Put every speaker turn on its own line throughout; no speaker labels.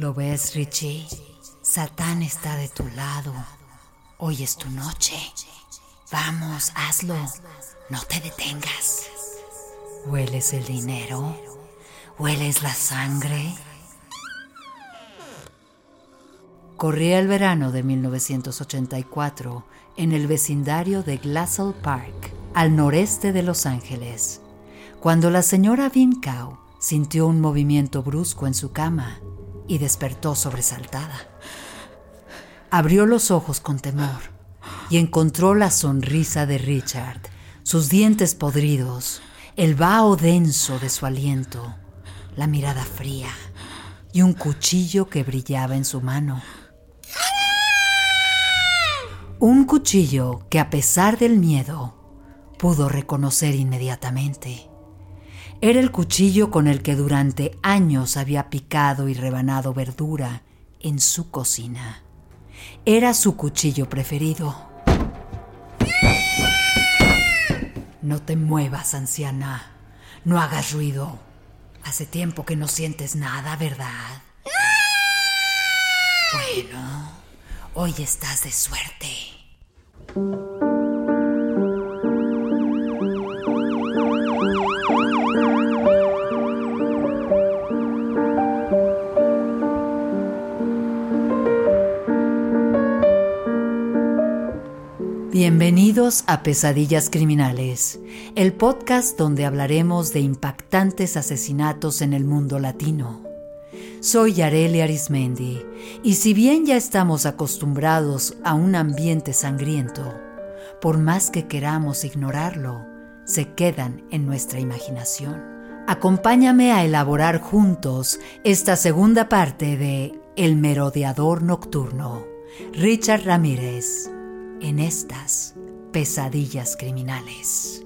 ¿Lo ves, Richie? Satán está de tu lado. Hoy es tu noche. Vamos, hazlo. No te detengas. ¿Hueles el dinero? ¿Hueles la sangre? Corría el verano de 1984 en el vecindario de Glassell Park, al noreste de Los Ángeles, cuando la señora Vincow sintió un movimiento brusco en su cama y despertó sobresaltada. Abrió los ojos con temor y encontró la sonrisa de Richard, sus dientes podridos, el vaho denso de su aliento, la mirada fría y un cuchillo que brillaba en su mano. Un cuchillo que a pesar del miedo pudo reconocer inmediatamente. Era el cuchillo con el que durante años había picado y rebanado verdura en su cocina. Era su cuchillo preferido. No te muevas, anciana. No hagas ruido. Hace tiempo que no sientes nada, ¿verdad? Bueno, hoy estás de suerte. Bienvenidos a Pesadillas Criminales, el podcast donde hablaremos de impactantes asesinatos en el mundo latino. Soy Yareli Arismendi y si bien ya estamos acostumbrados a un ambiente sangriento, por más que queramos ignorarlo, se quedan en nuestra imaginación. Acompáñame a elaborar juntos esta segunda parte de El merodeador nocturno, Richard Ramírez, en estas pesadillas criminales.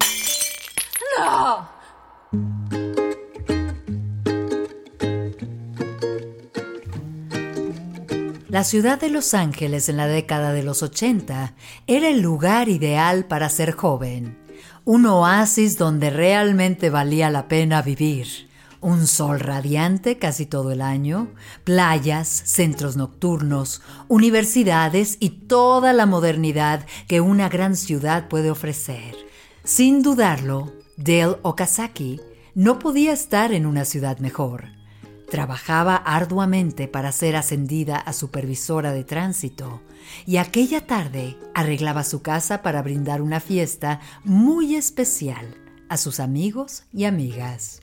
La ciudad de Los Ángeles en la década de los 80 era el lugar ideal para ser joven, un oasis donde realmente valía la pena vivir. Un sol radiante casi todo el año, playas, centros nocturnos, universidades y toda la modernidad que una gran ciudad puede ofrecer. Sin dudarlo, Dale Okazaki no podía estar en una ciudad mejor. Trabajaba arduamente para ser ascendida a supervisora de tránsito y aquella tarde arreglaba su casa para brindar una fiesta muy especial a sus amigos y amigas.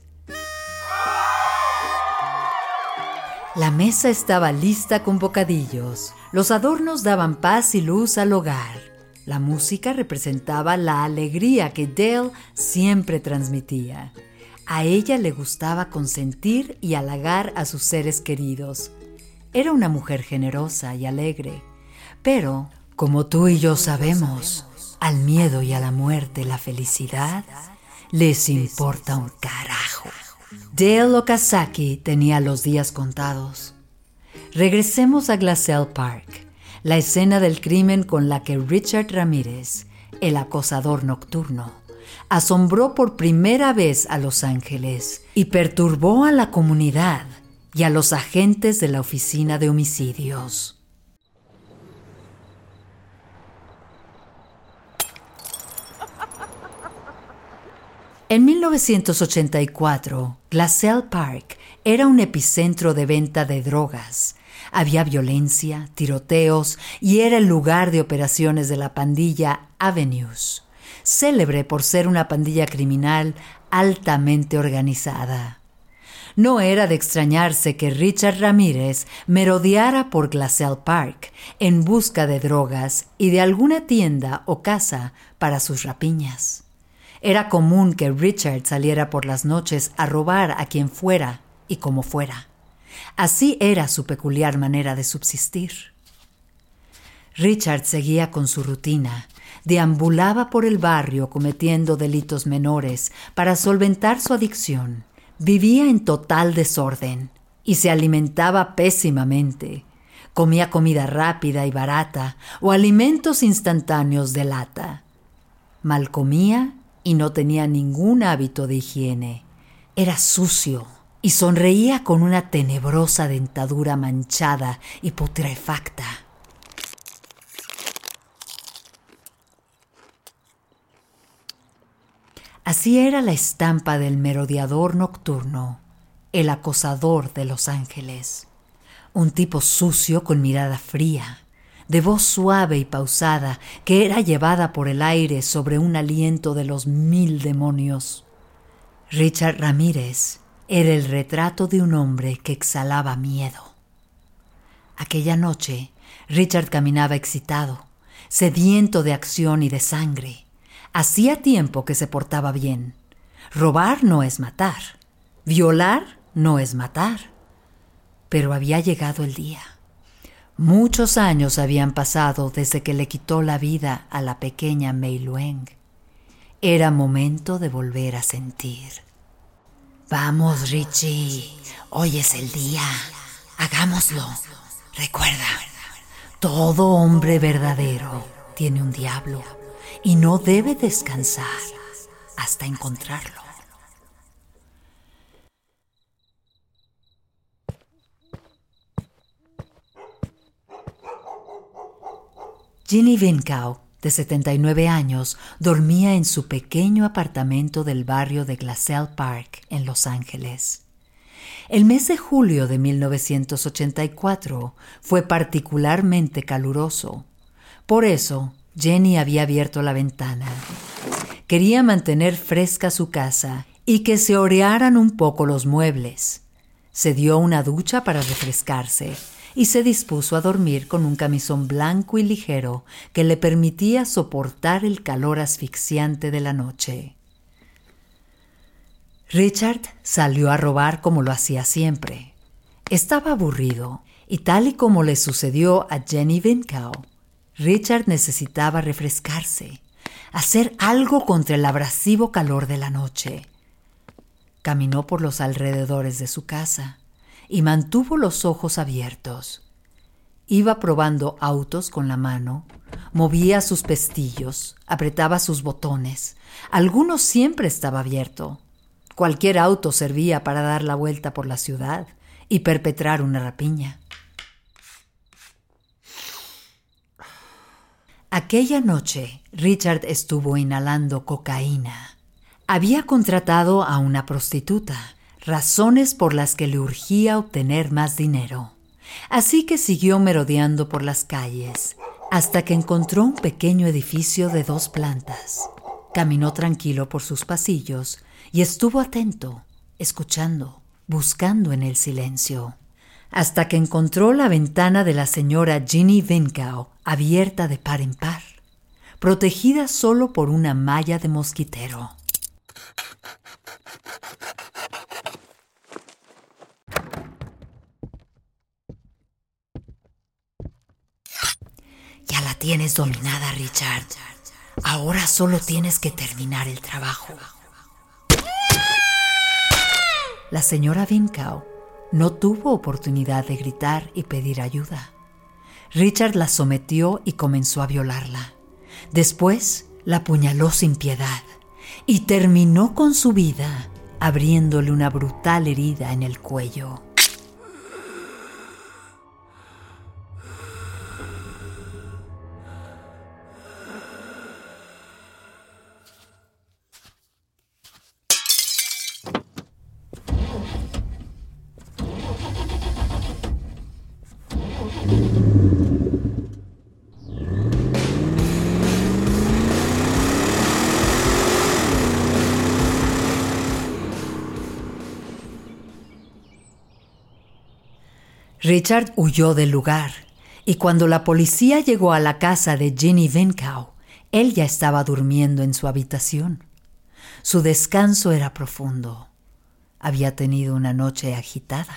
La mesa estaba lista con bocadillos, los adornos daban paz y luz al hogar, la música representaba la alegría que Dale siempre transmitía. A ella le gustaba consentir y halagar a sus seres queridos. Era una mujer generosa y alegre, pero, como tú y yo sabemos, al miedo y a la muerte la felicidad les importa un carajo. Dale Okazaki tenía los días contados. Regresemos a Glassell Park, la escena del crimen con la que Richard Ramírez, el acosador nocturno, asombró por primera vez a Los Ángeles y perturbó a la comunidad y a los agentes de la Oficina de Homicidios. En 1984, Glassell Park era un epicentro de venta de drogas. Había violencia, tiroteos y era el lugar de operaciones de la pandilla Avenues. célebre por ser una pandilla criminal altamente organizada. No era de extrañarse que Richard Ramírez merodeara por Glacial Park en busca de drogas y de alguna tienda o casa para sus rapiñas. Era común que Richard saliera por las noches a robar a quien fuera y como fuera. Así era su peculiar manera de subsistir. Richard seguía con su rutina, deambulaba por el barrio cometiendo delitos menores para solventar su adicción Vivía en total desorden y se alimentaba pésimamente. Comía comida rápida y barata o alimentos instantáneos de lata. Mal comía y no tenía ningún hábito de higiene. Era sucio y sonreía con una tenebrosa dentadura manchada y putrefacta. Así era la estampa del merodeador nocturno, el acosador de los ángeles. Un tipo sucio con mirada fría, de voz suave y pausada, que era llevada por el aire sobre un aliento de los mil demonios. Richard Ramírez era el retrato de un hombre que exhalaba miedo. Aquella noche, Richard caminaba excitado, sediento de acción y de sangre Hacía tiempo que se portaba bien. Robar no es matar. Violar no es matar. Pero había llegado el día. Muchos años habían pasado desde que le quitó la vida a la pequeña Mei Lueng. Era momento de volver a sentir. Vamos, Richie. Hoy es el día. Hagámoslo. Recuerda, todo hombre verdadero tiene un diablo y no debe descansar hasta encontrarlo. Ginny Vincow, de 79 años, dormía en su pequeño apartamento del barrio de Glassell Park, en Los Ángeles. El mes de julio de 1984 fue particularmente caluroso. Por eso, Jenny había abierto la ventana. Quería mantener fresca su casa y que se orearan un poco los muebles. Se dio una ducha para refrescarse y se dispuso a dormir con un camisón blanco y ligero que le permitía soportar el calor asfixiante de la noche. Richard salió a robar como lo hacía siempre. Estaba aburrido y tal y como le sucedió a Jenny Vincow, Richard necesitaba refrescarse, hacer algo contra el abrasivo calor de la noche. Caminó por los alrededores de su casa y mantuvo los ojos abiertos. Iba probando autos con la mano, movía sus pestillos, apretaba sus botones. Alguno siempre estaba abierto. Cualquier auto servía para dar la vuelta por la ciudad y perpetrar una rapiña. Aquella noche Richard estuvo inhalando cocaína. Había contratado a una prostituta, razones por las que le urgía obtener más dinero. Así que siguió merodeando por las calles, hasta que encontró un pequeño edificio de dos plantas. Caminó tranquilo por sus pasillos y estuvo atento, escuchando, buscando en el silencio hasta que encontró la ventana de la señora Ginny Vincow abierta de par en par, protegida solo por una malla de mosquitero. Ya la tienes dominada, Richard. Ahora solo tienes que terminar el trabajo. La señora Vincow no tuvo oportunidad de gritar y pedir ayuda. Richard la sometió y comenzó a violarla. Después la apuñaló sin piedad y terminó con su vida abriéndole una brutal herida en el cuello. Richard huyó del lugar y cuando la policía llegó a la casa de Ginny Vincow, él ya estaba durmiendo en su habitación. Su descanso era profundo. Había tenido una noche agitada.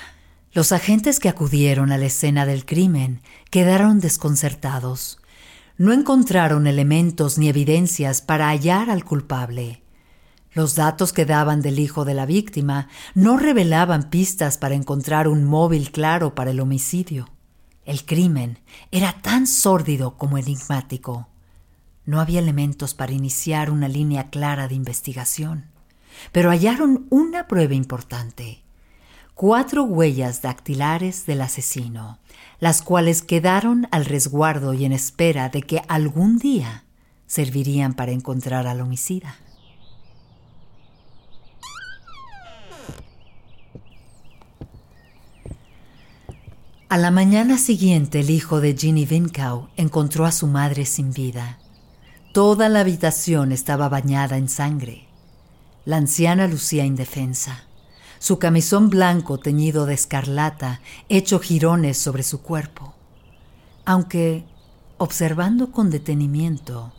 Los agentes que acudieron a la escena del crimen quedaron desconcertados. No encontraron elementos ni evidencias para hallar al culpable. Los datos que daban del hijo de la víctima no revelaban pistas para encontrar un móvil claro para el homicidio. El crimen era tan sórdido como enigmático. No había elementos para iniciar una línea clara de investigación, pero hallaron una prueba importante. Cuatro huellas dactilares del asesino, las cuales quedaron al resguardo y en espera de que algún día servirían para encontrar al homicida. A la mañana siguiente el hijo de Ginny Vincow encontró a su madre sin vida. Toda la habitación estaba bañada en sangre. La anciana lucía indefensa. Su camisón blanco teñido de escarlata hecho jirones sobre su cuerpo. Aunque, observando con detenimiento,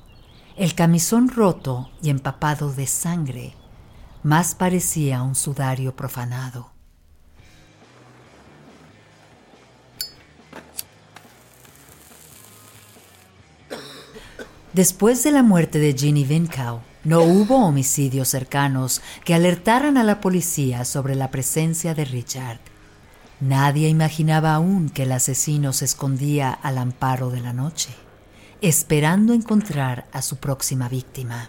el camisón roto y empapado de sangre más parecía un sudario profanado. Después de la muerte de Ginny Vincow, no hubo homicidios cercanos que alertaran a la policía sobre la presencia de Richard. Nadie imaginaba aún que el asesino se escondía al amparo de la noche, esperando encontrar a su próxima víctima.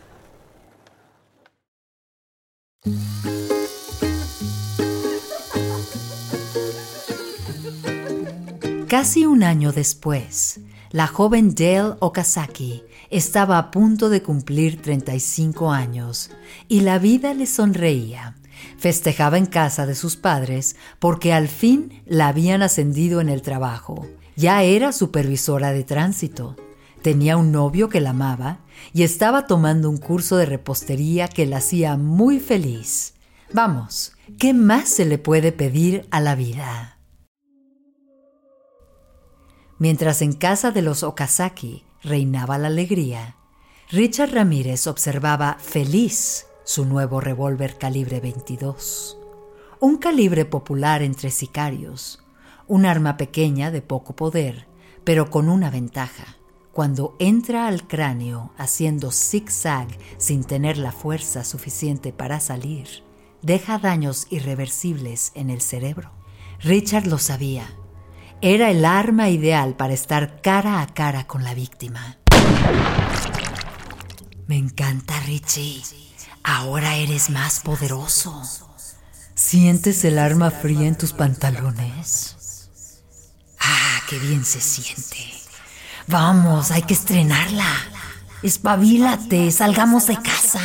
Casi un año después, la joven Dale Okazaki estaba a punto de cumplir 35 años y la vida le sonreía. Festejaba en casa de sus padres porque al fin la habían ascendido en el trabajo. Ya era supervisora de tránsito. Tenía un novio que la amaba y estaba tomando un curso de repostería que la hacía muy feliz. Vamos, ¿qué más se le puede pedir a la vida? Mientras en casa de los Okazaki reinaba la alegría, Richard Ramírez observaba feliz su nuevo revólver calibre 22, un calibre popular entre sicarios, un arma pequeña de poco poder, pero con una ventaja. Cuando entra al cráneo haciendo zig-zag sin tener la fuerza suficiente para salir, deja daños irreversibles en el cerebro. Richard lo sabía era el arma ideal para estar cara a cara con la víctima. Me encanta, Richie. Ahora eres más poderoso. ¿Sientes el arma fría en tus pantalones? Ah, qué bien se siente. Vamos, hay que estrenarla. Espabilate, salgamos de casa.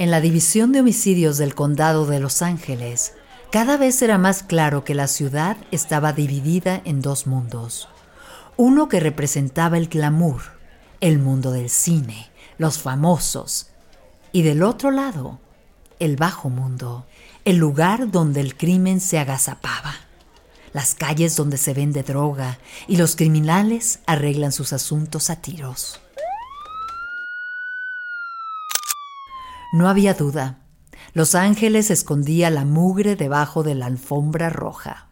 En la División de Homicidios del Condado de Los Ángeles, cada vez era más claro que la ciudad estaba dividida en dos mundos. Uno que representaba el glamour, el mundo del cine, los famosos, y del otro lado, el bajo mundo, el lugar donde el crimen se agazapaba, las calles donde se vende droga y los criminales arreglan sus asuntos a tiros. No había duda. Los ángeles escondía la mugre debajo de la alfombra roja.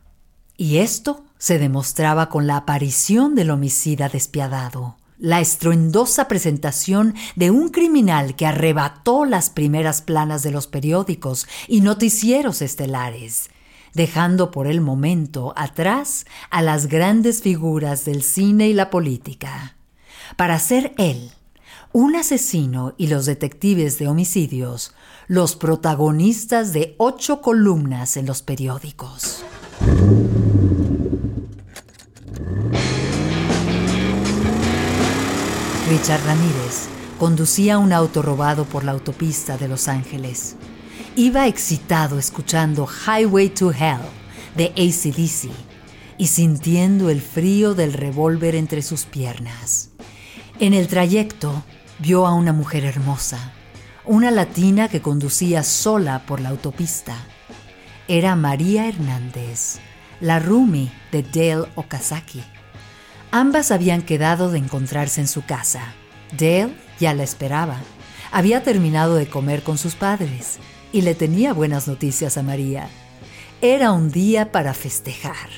Y esto se demostraba con la aparición del homicida despiadado, la estruendosa presentación de un criminal que arrebató las primeras planas de los periódicos y noticieros estelares, dejando por el momento atrás a las grandes figuras del cine y la política, para ser él un asesino y los detectives de homicidios, los protagonistas de ocho columnas en los periódicos. Richard Ramírez conducía un auto robado por la autopista de Los Ángeles. Iba excitado escuchando Highway to Hell de ACDC y sintiendo el frío del revólver entre sus piernas. En el trayecto, vio a una mujer hermosa, una latina que conducía sola por la autopista. Era María Hernández, la Rumi de Dale Okazaki. Ambas habían quedado de encontrarse en su casa. Dale ya la esperaba. Había terminado de comer con sus padres y le tenía buenas noticias a María. Era un día para festejar.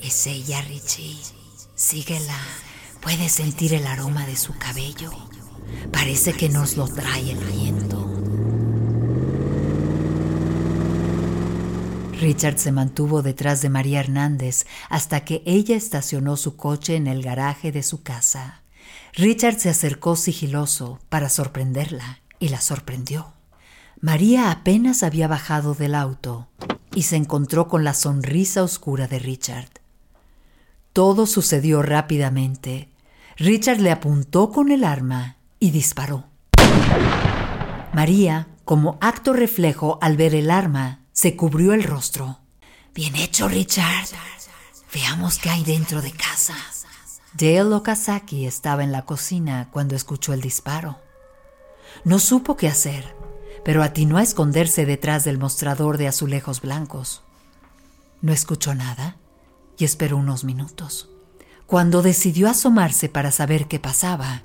Es ella, Richie. Síguela. Puedes sentir el aroma de su cabello. Parece que nos lo trae el viento. Richard se mantuvo detrás de María Hernández hasta que ella estacionó su coche en el garaje de su casa. Richard se acercó sigiloso para sorprenderla y la sorprendió. María apenas había bajado del auto y se encontró con la sonrisa oscura de Richard. Todo sucedió rápidamente. Richard le apuntó con el arma y disparó. María, como acto reflejo al ver el arma, se cubrió el rostro. Bien hecho, Richard. Veamos qué hay dentro de casa. Dale Okazaki estaba en la cocina cuando escuchó el disparo. No supo qué hacer, pero atinó a esconderse detrás del mostrador de azulejos blancos. No escuchó nada y esperó unos minutos. Cuando decidió asomarse para saber qué pasaba,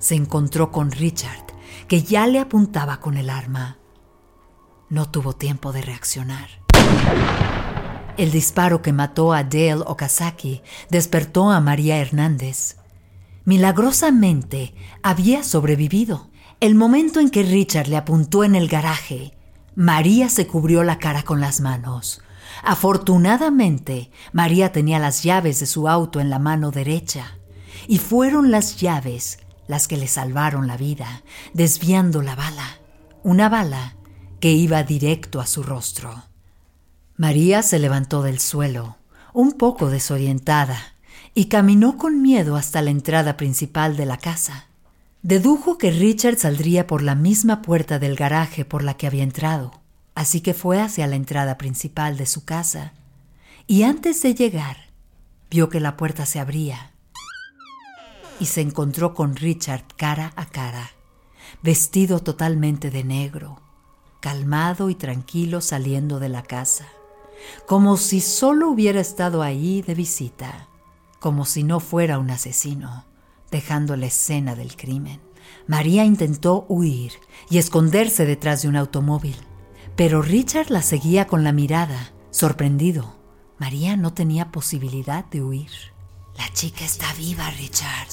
se encontró con Richard, que ya le apuntaba con el arma. No tuvo tiempo de reaccionar. El disparo que mató a Dale Okazaki despertó a María Hernández. Milagrosamente había sobrevivido. El momento en que Richard le apuntó en el garaje, María se cubrió la cara con las manos. Afortunadamente, María tenía las llaves de su auto en la mano derecha, y fueron las llaves las que le salvaron la vida, desviando la bala, una bala que iba directo a su rostro. María se levantó del suelo, un poco desorientada, y caminó con miedo hasta la entrada principal de la casa. Dedujo que Richard saldría por la misma puerta del garaje por la que había entrado así que fue hacia la entrada principal de su casa y antes de llegar vio que la puerta se abría y se encontró con Richard cara a cara, vestido totalmente de negro, calmado y tranquilo saliendo de la casa, como si solo hubiera estado ahí de visita, como si no fuera un asesino, dejando la escena del crimen. María intentó huir y esconderse detrás de un automóvil, pero Richard la seguía con la mirada, sorprendido. María no tenía posibilidad de huir. La chica está viva, Richard.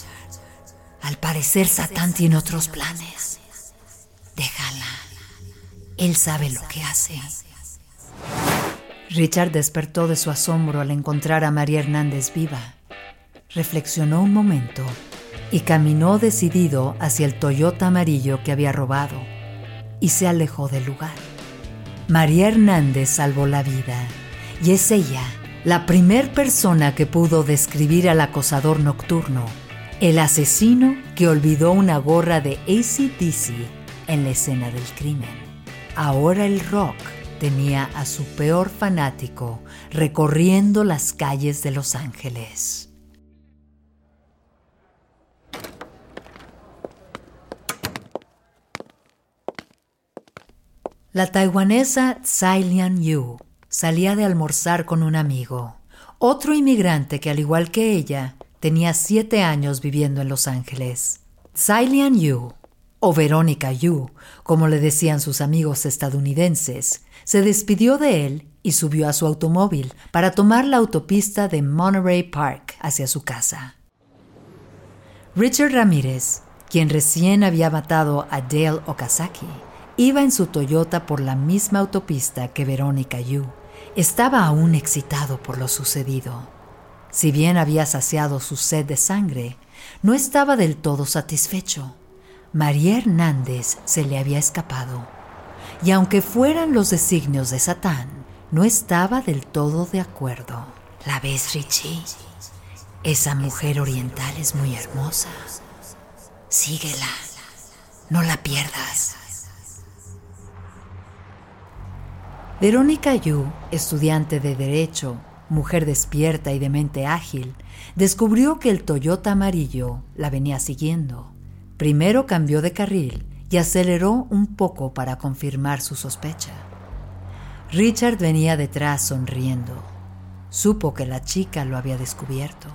Al parecer Satán tiene otros planes. Déjala. Él sabe lo que hace. Richard despertó de su asombro al encontrar a María Hernández viva. Reflexionó un momento y caminó decidido hacia el Toyota amarillo que había robado y se alejó del lugar. María Hernández salvó la vida y es ella la primer persona que pudo describir al acosador nocturno, el asesino que olvidó una gorra de ACDC en la escena del crimen. Ahora el rock tenía a su peor fanático recorriendo las calles de Los Ángeles. La taiwanesa Tsai Lian Yu salía de almorzar con un amigo, otro inmigrante que al igual que ella tenía siete años viviendo en Los Ángeles. Lian Yu, o Verónica Yu, como le decían sus amigos estadounidenses, se despidió de él y subió a su automóvil para tomar la autopista de Monterey Park hacia su casa. Richard Ramírez, quien recién había matado a Dale Okazaki, Iba en su Toyota por la misma autopista que Verónica Yu. Estaba aún excitado por lo sucedido. Si bien había saciado su sed de sangre, no estaba del todo satisfecho. María Hernández se le había escapado. Y aunque fueran los designios de Satán, no estaba del todo de acuerdo. ¿La ves, Richie? Esa mujer oriental es muy hermosa. Síguela. No la pierdas. Verónica Yu, estudiante de Derecho, mujer despierta y de mente ágil, descubrió que el Toyota amarillo la venía siguiendo. Primero cambió de carril y aceleró un poco para confirmar su sospecha. Richard venía detrás sonriendo. Supo que la chica lo había descubierto.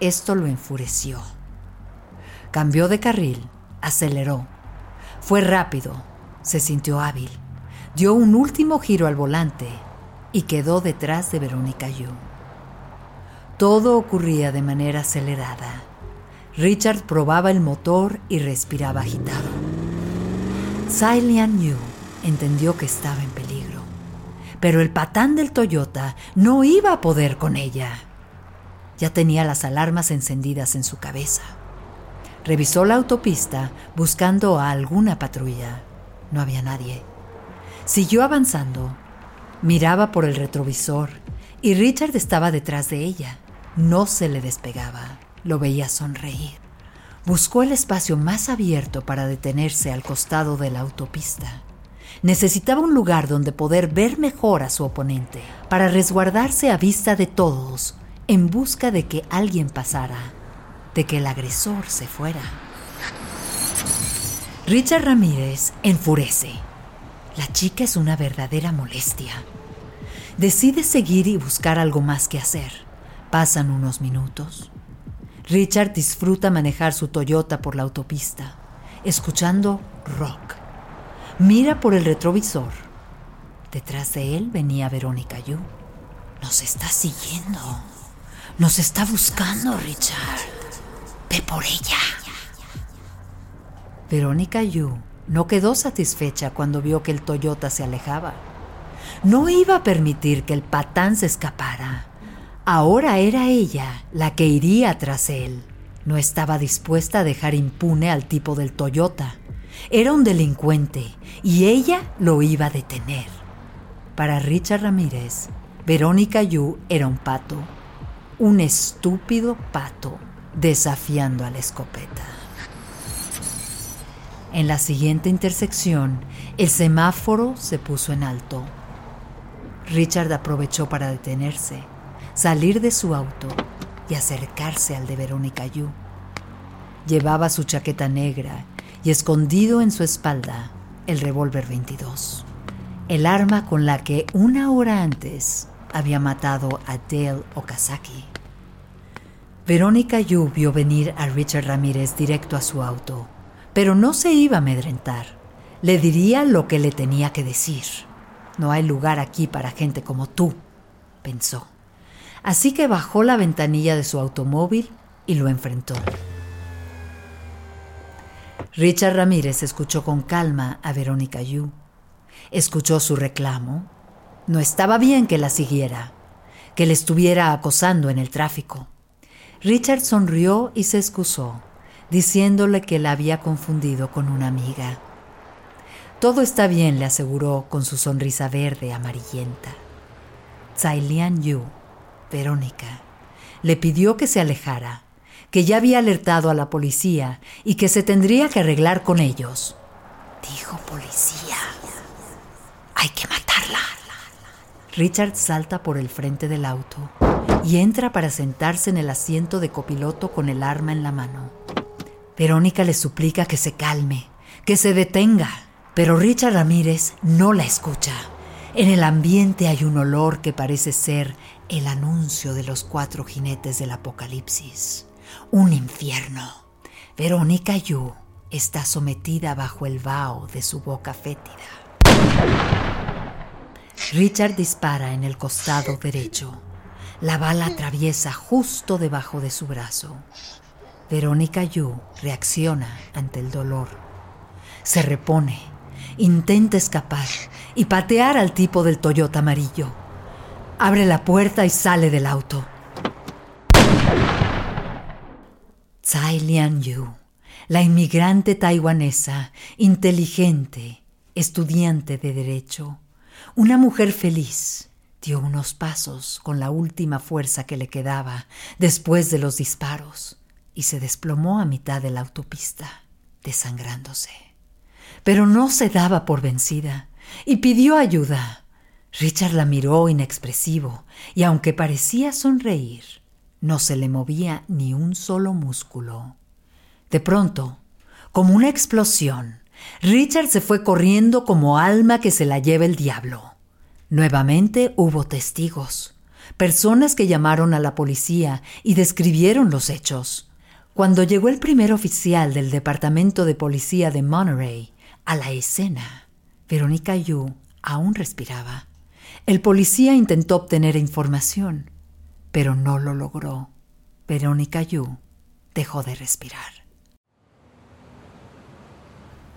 Esto lo enfureció. Cambió de carril, aceleró. Fue rápido, se sintió hábil, dio un último giro al volante y quedó detrás de Verónica Yu. Todo ocurría de manera acelerada. Richard probaba el motor y respiraba agitado. Lian Yu entendió que estaba en peligro, pero el patán del Toyota no iba a poder con ella. Ya tenía las alarmas encendidas en su cabeza. Revisó la autopista buscando a alguna patrulla. No había nadie. Siguió avanzando. Miraba por el retrovisor y Richard estaba detrás de ella. No se le despegaba. Lo veía sonreír. Buscó el espacio más abierto para detenerse al costado de la autopista. Necesitaba un lugar donde poder ver mejor a su oponente, para resguardarse a vista de todos, en busca de que alguien pasara, de que el agresor se fuera. Richard Ramírez enfurece. La chica es una verdadera molestia. Decide seguir y buscar algo más que hacer. Pasan unos minutos. Richard disfruta manejar su Toyota por la autopista, escuchando rock. Mira por el retrovisor. Detrás de él venía Verónica Yu. Nos está siguiendo. Nos está buscando, Richard. Ve por ella. Verónica Yu no quedó satisfecha cuando vio que el Toyota se alejaba. No iba a permitir que el patán se escapara. Ahora era ella la que iría tras él. No estaba dispuesta a dejar impune al tipo del Toyota. Era un delincuente y ella lo iba a detener. Para Richard Ramírez, Verónica Yu era un pato, un estúpido pato desafiando a la escopeta. En la siguiente intersección, el semáforo se puso en alto. Richard aprovechó para detenerse salir de su auto y acercarse al de Verónica Yu. Llevaba su chaqueta negra y escondido en su espalda el revólver 22, el arma con la que una hora antes había matado a Dale Okazaki. Verónica Yu vio venir a Richard Ramírez directo a su auto, pero no se iba a amedrentar. Le diría lo que le tenía que decir. No hay lugar aquí para gente como tú, pensó. Así que bajó la ventanilla de su automóvil y lo enfrentó. Richard Ramírez escuchó con calma a Verónica Yu. Escuchó su reclamo. No estaba bien que la siguiera, que le estuviera acosando en el tráfico. Richard sonrió y se excusó, diciéndole que la había confundido con una amiga. Todo está bien, le aseguró con su sonrisa verde amarillenta. Lian Yu Verónica. Le pidió que se alejara, que ya había alertado a la policía y que se tendría que arreglar con ellos. Dijo policía. Hay que matarla. Richard salta por el frente del auto y entra para sentarse en el asiento de copiloto con el arma en la mano. Verónica le suplica que se calme, que se detenga, pero Richard Ramírez no la escucha. En el ambiente hay un olor que parece ser el anuncio de los cuatro jinetes del apocalipsis. Un infierno. Verónica Yu está sometida bajo el vaho de su boca fétida. Richard dispara en el costado derecho. La bala atraviesa justo debajo de su brazo. Verónica Yu reacciona ante el dolor. Se repone, intenta escapar, y patear al tipo del Toyota amarillo. Abre la puerta y sale del auto. Tsai Lian Yu, la inmigrante taiwanesa, inteligente, estudiante de derecho, una mujer feliz, dio unos pasos con la última fuerza que le quedaba después de los disparos y se desplomó a mitad de la autopista, desangrándose. Pero no se daba por vencida y pidió ayuda. Richard la miró inexpresivo y aunque parecía sonreír, no se le movía ni un solo músculo. De pronto, como una explosión, Richard se fue corriendo como alma que se la lleva el diablo. Nuevamente hubo testigos, personas que llamaron a la policía y describieron los hechos. Cuando llegó el primer oficial del Departamento de Policía de Monterey a la escena, Verónica Yu aún respiraba. El policía intentó obtener información, pero no lo logró. Verónica Yu dejó de respirar.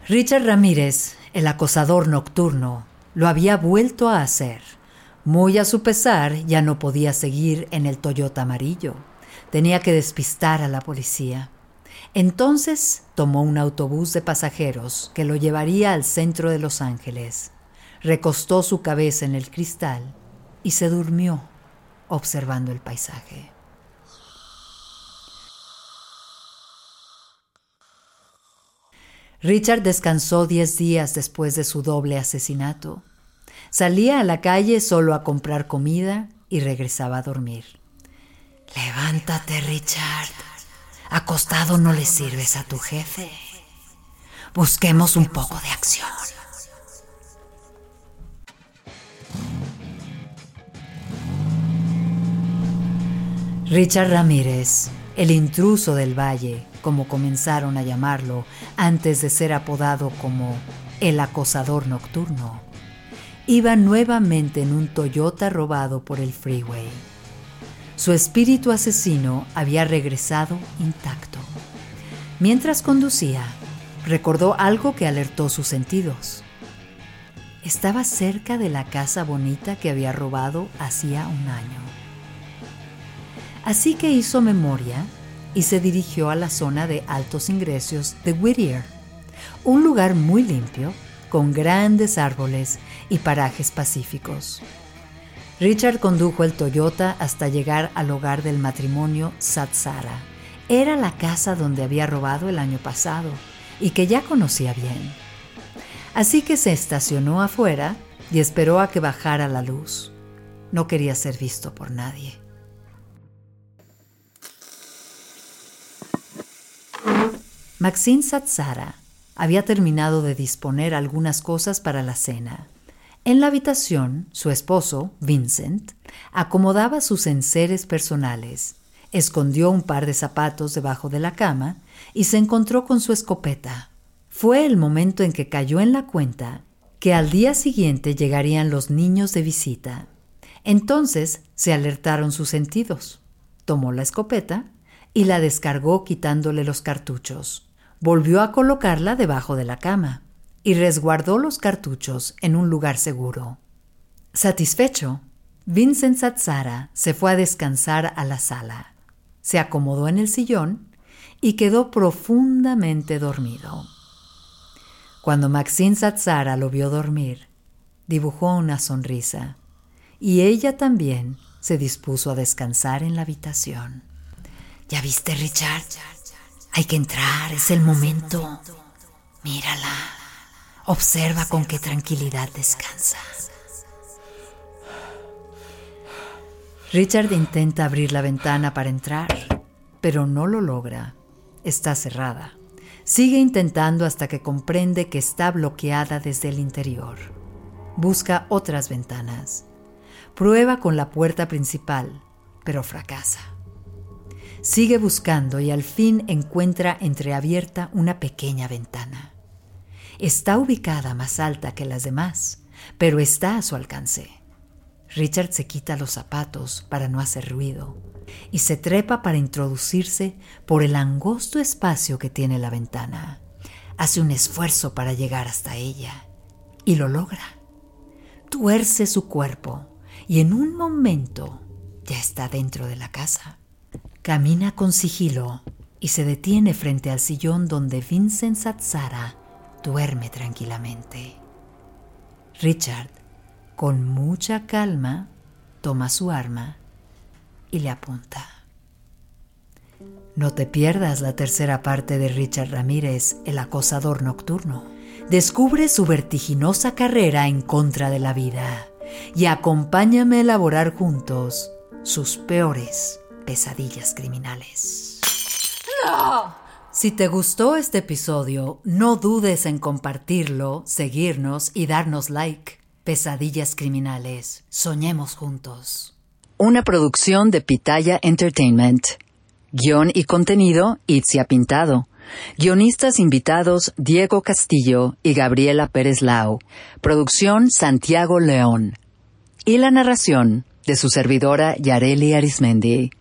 Richard Ramírez, el acosador nocturno, lo había vuelto a hacer. Muy a su pesar, ya no podía seguir en el Toyota amarillo. Tenía que despistar a la policía. Entonces tomó un autobús de pasajeros que lo llevaría al centro de Los Ángeles. Recostó su cabeza en el cristal y se durmió observando el paisaje. Richard descansó diez días después de su doble asesinato. Salía a la calle solo a comprar comida y regresaba a dormir. Levántate, Richard. Acostado no le sirves a tu jefe. Busquemos un poco de acción. Richard Ramírez, el intruso del valle, como comenzaron a llamarlo antes de ser apodado como el acosador nocturno, iba nuevamente en un Toyota robado por el freeway. Su espíritu asesino había regresado intacto. Mientras conducía, recordó algo que alertó sus sentidos. Estaba cerca de la casa bonita que había robado hacía un año. Así que hizo memoria y se dirigió a la zona de altos ingresos de Whittier, un lugar muy limpio, con grandes árboles y parajes pacíficos. Richard condujo el Toyota hasta llegar al hogar del matrimonio Satsara. Era la casa donde había robado el año pasado y que ya conocía bien. Así que se estacionó afuera y esperó a que bajara la luz. No quería ser visto por nadie. Maxine Satsara había terminado de disponer algunas cosas para la cena. En la habitación, su esposo, Vincent, acomodaba sus enseres personales, escondió un par de zapatos debajo de la cama y se encontró con su escopeta. Fue el momento en que cayó en la cuenta que al día siguiente llegarían los niños de visita. Entonces se alertaron sus sentidos. Tomó la escopeta y la descargó quitándole los cartuchos volvió a colocarla debajo de la cama y resguardó los cartuchos en un lugar seguro. Satisfecho, Vincent Satsara se fue a descansar a la sala, se acomodó en el sillón y quedó profundamente dormido. Cuando Maxine Satsara lo vio dormir, dibujó una sonrisa y ella también se dispuso a descansar en la habitación. ¿Ya viste, Richard? Hay que entrar, es el momento. Mírala. Observa con qué tranquilidad descansa. Richard intenta abrir la ventana para entrar, pero no lo logra. Está cerrada. Sigue intentando hasta que comprende que está bloqueada desde el interior. Busca otras ventanas. Prueba con la puerta principal, pero fracasa. Sigue buscando y al fin encuentra entreabierta una pequeña ventana. Está ubicada más alta que las demás, pero está a su alcance. Richard se quita los zapatos para no hacer ruido y se trepa para introducirse por el angosto espacio que tiene la ventana. Hace un esfuerzo para llegar hasta ella y lo logra. Tuerce su cuerpo y en un momento ya está dentro de la casa. Camina con sigilo y se detiene frente al sillón donde Vincent Satsara duerme tranquilamente. Richard, con mucha calma, toma su arma y le apunta. No te pierdas la tercera parte de Richard Ramírez, el acosador nocturno. Descubre su vertiginosa carrera en contra de la vida y acompáñame a elaborar juntos sus peores pesadillas criminales.
¡No!
Si te gustó este episodio, no dudes en compartirlo, seguirnos y darnos like. Pesadillas criminales. Soñemos juntos. Una producción de Pitaya Entertainment. Guión y contenido, Itzia Pintado. Guionistas invitados, Diego Castillo y Gabriela Pérez Lau. Producción, Santiago León. Y la narración, de su servidora Yareli Arismendi.